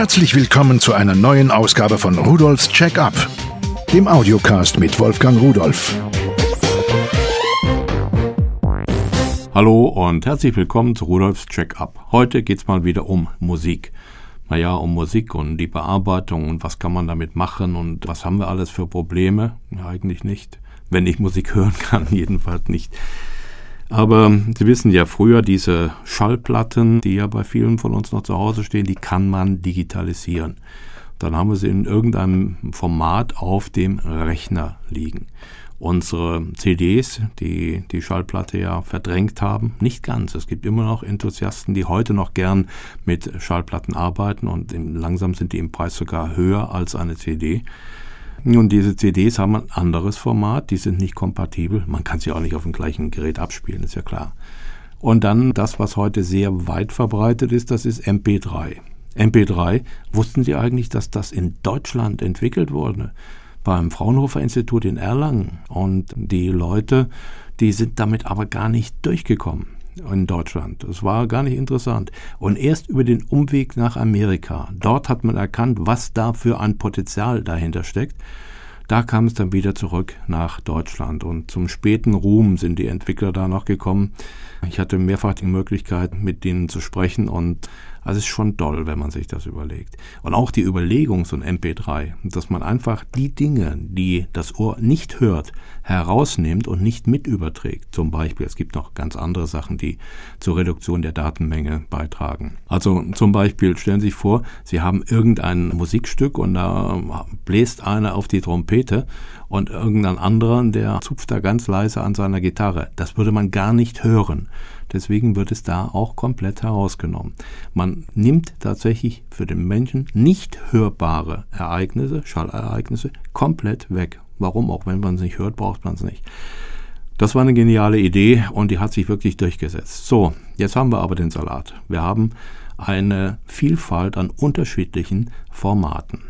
Herzlich willkommen zu einer neuen Ausgabe von Rudolfs Check-up, dem Audiocast mit Wolfgang Rudolf. Hallo und herzlich willkommen zu Rudolfs Check-up. Heute geht's mal wieder um Musik. Naja, um Musik und die Bearbeitung und was kann man damit machen und was haben wir alles für Probleme? Ja, eigentlich nicht. Wenn ich Musik hören kann, jedenfalls nicht. Aber Sie wissen ja, früher diese Schallplatten, die ja bei vielen von uns noch zu Hause stehen, die kann man digitalisieren. Dann haben wir sie in irgendeinem Format auf dem Rechner liegen. Unsere CDs, die die Schallplatte ja verdrängt haben, nicht ganz. Es gibt immer noch Enthusiasten, die heute noch gern mit Schallplatten arbeiten und langsam sind die im Preis sogar höher als eine CD. Und diese CDs haben ein anderes Format, die sind nicht kompatibel. Man kann sie auch nicht auf dem gleichen Gerät abspielen, ist ja klar. Und dann das, was heute sehr weit verbreitet ist, das ist MP3. MP3, wussten Sie eigentlich, dass das in Deutschland entwickelt wurde? Beim Fraunhofer Institut in Erlangen. Und die Leute, die sind damit aber gar nicht durchgekommen in Deutschland. Das war gar nicht interessant. Und erst über den Umweg nach Amerika, dort hat man erkannt, was da für ein Potenzial dahinter steckt. Da kam es dann wieder zurück nach Deutschland und zum späten Ruhm sind die Entwickler da noch gekommen. Ich hatte mehrfach die Möglichkeit, mit denen zu sprechen und also ist schon doll, wenn man sich das überlegt. Und auch die Überlegung, so ein MP3, dass man einfach die Dinge, die das Ohr nicht hört, herausnimmt und nicht mit überträgt. Zum Beispiel, es gibt noch ganz andere Sachen, die zur Reduktion der Datenmenge beitragen. Also zum Beispiel stellen Sie sich vor, Sie haben irgendein Musikstück und da bläst einer auf die Trompete und irgendein anderer, der zupft da ganz leise an seiner Gitarre. Das würde man gar nicht hören. Deswegen wird es da auch komplett herausgenommen. Man nimmt tatsächlich für den Menschen nicht hörbare Ereignisse, Schallereignisse, komplett weg. Warum? Auch wenn man es nicht hört, braucht man es nicht. Das war eine geniale Idee und die hat sich wirklich durchgesetzt. So, jetzt haben wir aber den Salat. Wir haben eine Vielfalt an unterschiedlichen Formaten.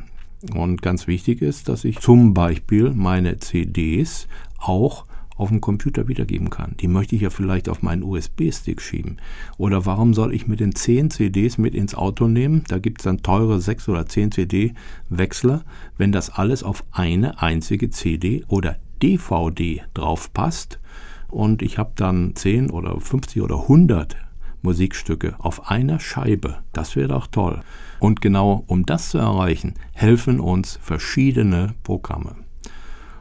Und ganz wichtig ist, dass ich zum Beispiel meine CDs auch auf dem Computer wiedergeben kann. Die möchte ich ja vielleicht auf meinen USB-Stick schieben. Oder warum soll ich mit den 10 CDs mit ins Auto nehmen? Da gibt es dann teure 6 oder 10 CD-Wechsler, wenn das alles auf eine einzige CD oder DVD drauf passt. Und ich habe dann 10 oder 50 oder 100 Musikstücke auf einer Scheibe. Das wäre doch toll. Und genau um das zu erreichen, helfen uns verschiedene Programme.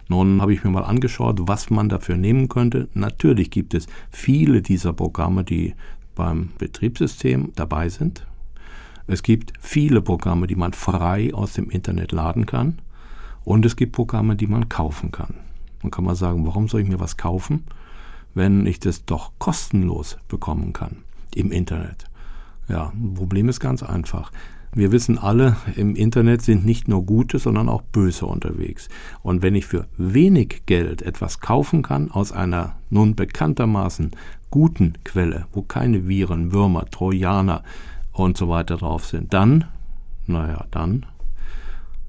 Nun habe ich mir mal angeschaut, was man dafür nehmen könnte. Natürlich gibt es viele dieser Programme, die beim Betriebssystem dabei sind. Es gibt viele Programme, die man frei aus dem Internet laden kann. Und es gibt Programme, die man kaufen kann. Man kann mal sagen, warum soll ich mir was kaufen, wenn ich das doch kostenlos bekommen kann im Internet? Ja, Problem ist ganz einfach. Wir wissen alle, im Internet sind nicht nur gute, sondern auch böse unterwegs. Und wenn ich für wenig Geld etwas kaufen kann aus einer nun bekanntermaßen guten Quelle, wo keine Viren, Würmer, Trojaner und so weiter drauf sind, dann, naja, dann,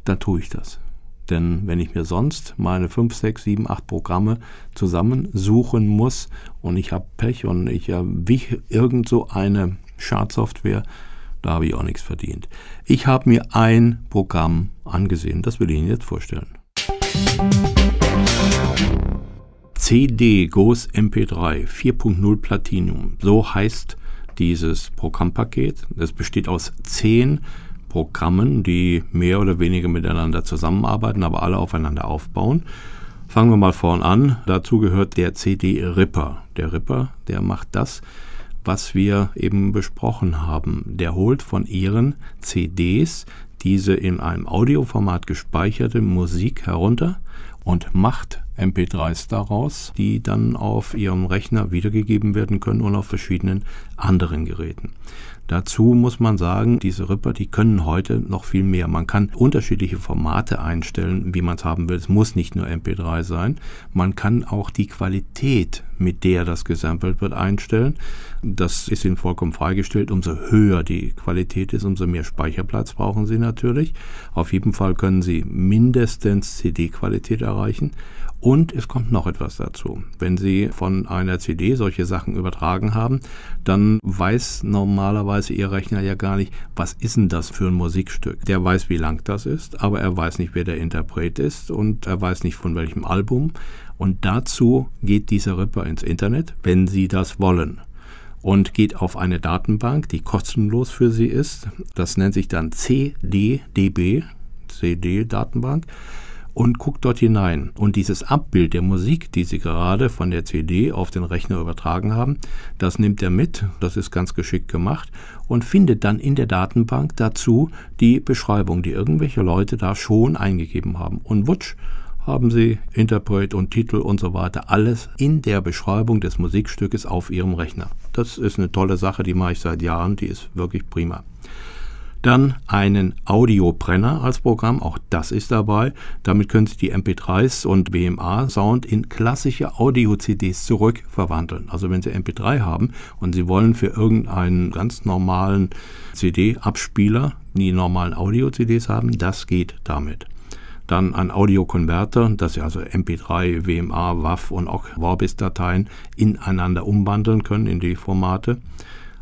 dann tue ich das. Denn wenn ich mir sonst meine 5, 6, 7, 8 Programme zusammensuchen muss und ich habe Pech und ich erwische irgend so eine Schadsoftware, da habe ich auch nichts verdient. Ich habe mir ein Programm angesehen, das will ich Ihnen jetzt vorstellen. CD GOS MP3 4.0 Platinum, so heißt dieses Programmpaket. Es besteht aus zehn Programmen, die mehr oder weniger miteinander zusammenarbeiten, aber alle aufeinander aufbauen. Fangen wir mal vorn an. Dazu gehört der CD Ripper. Der Ripper, der macht das, was wir eben besprochen haben. Der holt von ihren CDs diese in einem Audioformat gespeicherte Musik herunter und macht MP3s daraus, die dann auf ihrem Rechner wiedergegeben werden können und auf verschiedenen anderen Geräten. Dazu muss man sagen, diese Ripper, die können heute noch viel mehr. Man kann unterschiedliche Formate einstellen, wie man es haben will. Es muss nicht nur MP3 sein. Man kann auch die Qualität, mit der das gesampelt wird, einstellen. Das ist Ihnen vollkommen freigestellt. Umso höher die Qualität ist, umso mehr Speicherplatz brauchen Sie natürlich. Auf jeden Fall können Sie mindestens CD-Qualität erreichen. Und es kommt noch etwas dazu. Wenn Sie von einer CD solche Sachen übertragen haben, dann weiß normalerweise Ihr Rechner ja gar nicht, was ist denn das für ein Musikstück. Der weiß, wie lang das ist, aber er weiß nicht, wer der Interpret ist und er weiß nicht von welchem Album. Und dazu geht dieser Ripper ins Internet, wenn Sie das wollen und geht auf eine Datenbank, die kostenlos für Sie ist. Das nennt sich dann CDDB, CD-Datenbank und guckt dort hinein. Und dieses Abbild der Musik, die Sie gerade von der CD auf den Rechner übertragen haben, das nimmt er mit, das ist ganz geschickt gemacht und findet dann in der Datenbank dazu die Beschreibung, die irgendwelche Leute da schon eingegeben haben. Und wutsch, haben Sie Interpret und Titel und so weiter, alles in der Beschreibung des Musikstückes auf Ihrem Rechner. Das ist eine tolle Sache, die mache ich seit Jahren, die ist wirklich prima. Dann einen Audiobrenner als Programm, auch das ist dabei. Damit können Sie die MP3s und BMA-Sound in klassische Audio-CDs zurückverwandeln. Also wenn Sie MP3 haben und Sie wollen für irgendeinen ganz normalen CD-Abspieler die normalen Audio-CDs haben, das geht damit dann ein Audiokonverter, dass Sie also MP3, WMA, WAV und auch Vorbis-Dateien ineinander umwandeln können in die Formate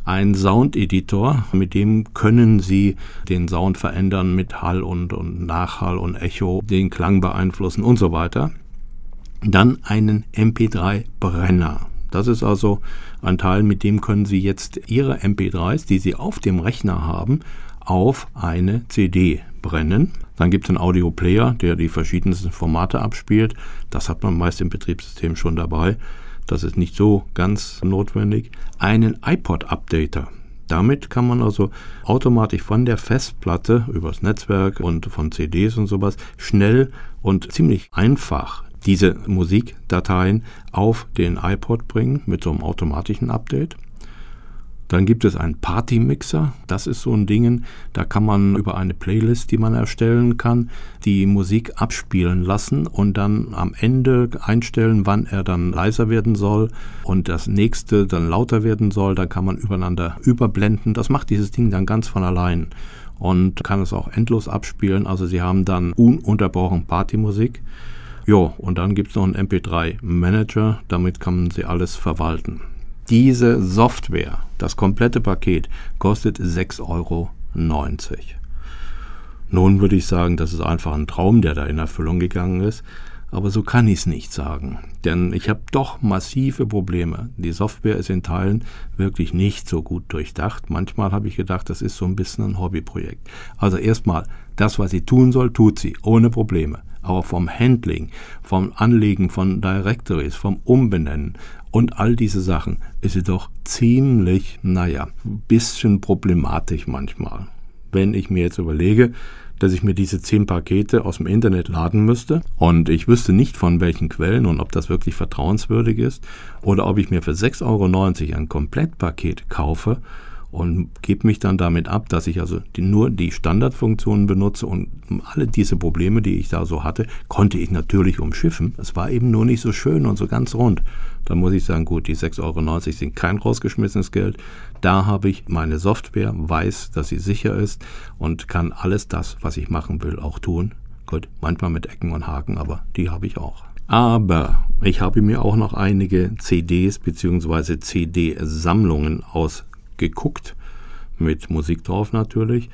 ein Sound-Editor, mit dem können Sie den Sound verändern mit Hall und, und Nachhall und Echo, den Klang beeinflussen und so weiter. Dann einen MP3-Brenner. Das ist also ein Teil, mit dem können Sie jetzt Ihre MP3s, die Sie auf dem Rechner haben, auf eine CD brennen. Dann gibt es einen Audio-Player, der die verschiedensten Formate abspielt. Das hat man meist im Betriebssystem schon dabei. Das ist nicht so ganz notwendig. Einen iPod-Updater. Damit kann man also automatisch von der Festplatte übers Netzwerk und von CDs und sowas schnell und ziemlich einfach diese Musikdateien auf den iPod bringen mit so einem automatischen Update. Dann gibt es einen Party-Mixer. Das ist so ein Ding, da kann man über eine Playlist, die man erstellen kann, die Musik abspielen lassen und dann am Ende einstellen, wann er dann leiser werden soll und das nächste dann lauter werden soll. Da kann man übereinander überblenden. Das macht dieses Ding dann ganz von allein und kann es auch endlos abspielen. Also Sie haben dann ununterbrochen Partymusik. Jo, und dann gibt es noch einen MP3-Manager, damit kann man sie alles verwalten. Diese Software, das komplette Paket, kostet 6,90 Euro. Nun würde ich sagen, das ist einfach ein Traum, der da in Erfüllung gegangen ist. Aber so kann ich es nicht sagen. Denn ich habe doch massive Probleme. Die Software ist in Teilen wirklich nicht so gut durchdacht. Manchmal habe ich gedacht, das ist so ein bisschen ein Hobbyprojekt. Also erstmal, das, was sie tun soll, tut sie, ohne Probleme. Aber vom Handling, vom Anlegen von Directories, vom Umbenennen, und all diese Sachen ist sie doch ziemlich, naja, ein bisschen problematisch manchmal. Wenn ich mir jetzt überlege, dass ich mir diese zehn Pakete aus dem Internet laden müsste und ich wüsste nicht von welchen Quellen und ob das wirklich vertrauenswürdig ist oder ob ich mir für 6,90 Euro ein Komplettpaket kaufe und gebe mich dann damit ab, dass ich also die, nur die Standardfunktionen benutze und alle diese Probleme, die ich da so hatte, konnte ich natürlich umschiffen. Es war eben nur nicht so schön und so ganz rund. Da muss ich sagen, gut, die 6,90 Euro sind kein rausgeschmissenes Geld. Da habe ich meine Software, weiß, dass sie sicher ist und kann alles das, was ich machen will, auch tun. Gut, manchmal mit Ecken und Haken, aber die habe ich auch. Aber ich habe mir auch noch einige CDs bzw. CD-Sammlungen ausgeguckt, mit Musik drauf natürlich.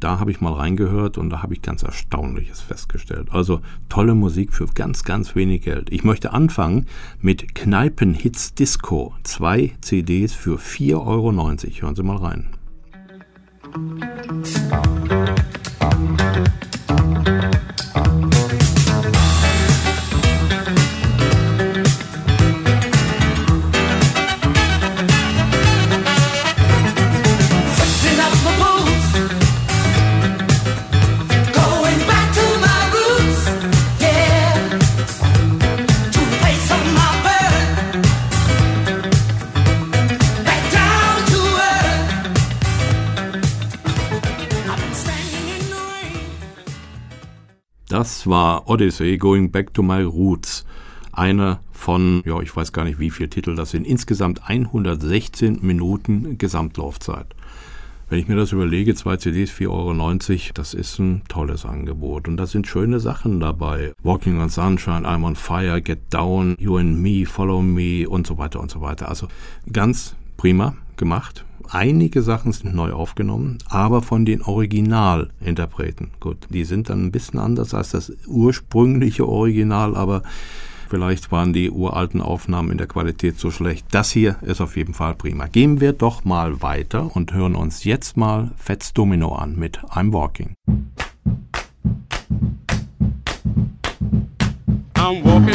Da habe ich mal reingehört und da habe ich ganz Erstaunliches festgestellt. Also tolle Musik für ganz, ganz wenig Geld. Ich möchte anfangen mit Kneipenhits Disco. Zwei CDs für 4,90 Euro. Hören Sie mal rein. Das war Odyssey, Going Back to My Roots. Einer von, ja, ich weiß gar nicht, wie viele Titel das sind. Insgesamt 116 Minuten Gesamtlaufzeit. Wenn ich mir das überlege, zwei CDs, 4,90 Euro, das ist ein tolles Angebot. Und da sind schöne Sachen dabei. Walking on Sunshine, I'm on Fire, Get Down, You and Me, Follow Me und so weiter und so weiter. Also ganz prima gemacht. Einige Sachen sind neu aufgenommen, aber von den Originalinterpreten. Gut, die sind dann ein bisschen anders als das ursprüngliche Original, aber Vielleicht waren die uralten Aufnahmen in der Qualität so schlecht. Das hier ist auf jeden Fall prima. Gehen wir doch mal weiter und hören uns jetzt mal Fats Domino an mit I'm Walking. I'm walking,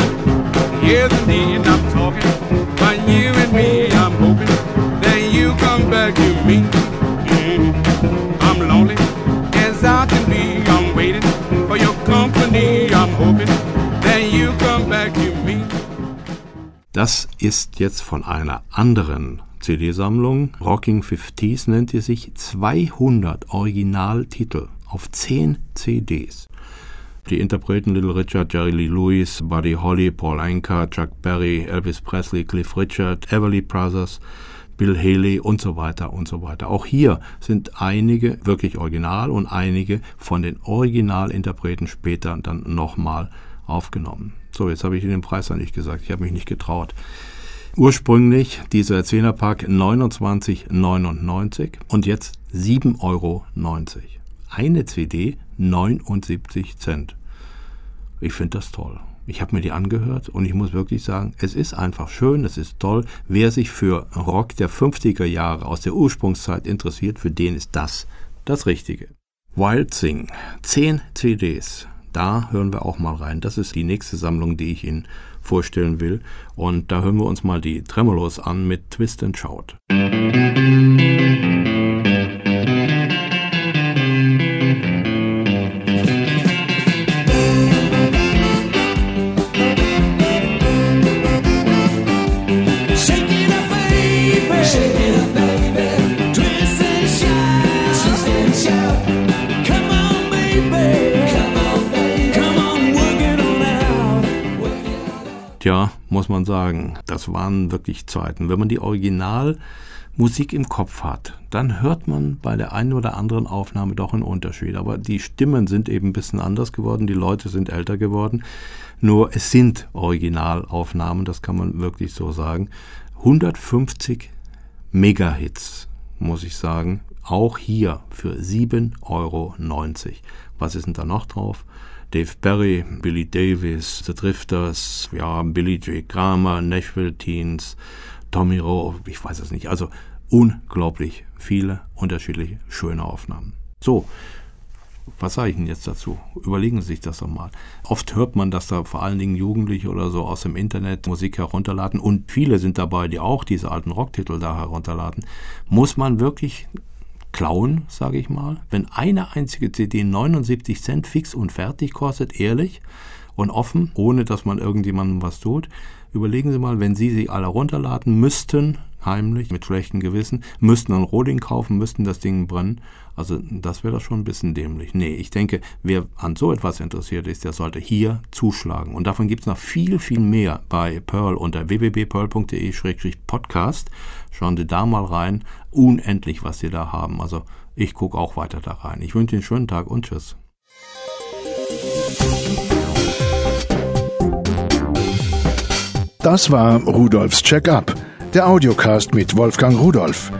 yes indeed I'm talking, you come back to me. Mm-hmm. I'm lonely as I can be, I'm waiting for your company, I'm hoping Das ist jetzt von einer anderen CD-Sammlung. Rocking 50s nennt sie sich 200 Originaltitel auf 10 CDs. Die Interpreten Little Richard, Jerry Lee Lewis, Buddy Holly, Paul Anka, Chuck Berry, Elvis Presley, Cliff Richard, Everly Brothers, Bill Haley und so weiter und so weiter. Auch hier sind einige wirklich original und einige von den Originalinterpreten später dann nochmal aufgenommen. So, jetzt habe ich den Preis ja nicht gesagt. Ich habe mich nicht getraut. Ursprünglich dieser Zehnerpack 29,99 und jetzt 7,90 Euro. Eine CD 79 Cent. Ich finde das toll. Ich habe mir die angehört und ich muss wirklich sagen, es ist einfach schön, es ist toll. Wer sich für Rock der 50er Jahre aus der Ursprungszeit interessiert, für den ist das das Richtige. Wild Sing, 10 CDs, da hören wir auch mal rein. Das ist die nächste Sammlung, die ich Ihnen vorstellen will. Und da hören wir uns mal die Tremolos an mit Twist and Shout. Musik das waren wirklich Zeiten. Wenn man die Originalmusik im Kopf hat, dann hört man bei der einen oder anderen Aufnahme doch einen Unterschied. Aber die Stimmen sind eben ein bisschen anders geworden, die Leute sind älter geworden. Nur es sind Originalaufnahmen, das kann man wirklich so sagen. 150 Megahits, muss ich sagen. Auch hier für 7,90 Euro. Was ist denn da noch drauf? Dave Berry, Billy Davis, The Drifters, ja, Billy J. Kramer, Nashville Teens, Tommy Rowe, ich weiß es nicht. Also unglaublich viele unterschiedliche schöne Aufnahmen. So, was sage ich Ihnen jetzt dazu? Überlegen Sie sich das doch mal. Oft hört man, dass da vor allen Dingen Jugendliche oder so aus dem Internet Musik herunterladen und viele sind dabei, die auch diese alten Rocktitel da herunterladen. Muss man wirklich klauen, sage ich mal. Wenn eine einzige CD 79 Cent fix und fertig kostet, ehrlich und offen, ohne dass man irgendjemandem was tut, überlegen Sie mal, wenn Sie sie alle runterladen müssten, heimlich, mit schlechtem Gewissen, müssten ein Roding kaufen, müssten das Ding brennen. Also das wäre doch schon ein bisschen dämlich. Nee, ich denke, wer an so etwas interessiert ist, der sollte hier zuschlagen. Und davon gibt es noch viel, viel mehr bei Pearl unter www.pearl.de-podcast. Schauen Sie da mal rein. Unendlich, was Sie da haben. Also ich gucke auch weiter da rein. Ich wünsche Ihnen einen schönen Tag und tschüss. Das war Rudolfs Check-up, der Audiocast mit Wolfgang Rudolf.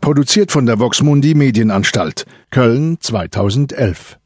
Produziert von der Voxmundi Medienanstalt, Köln 2011.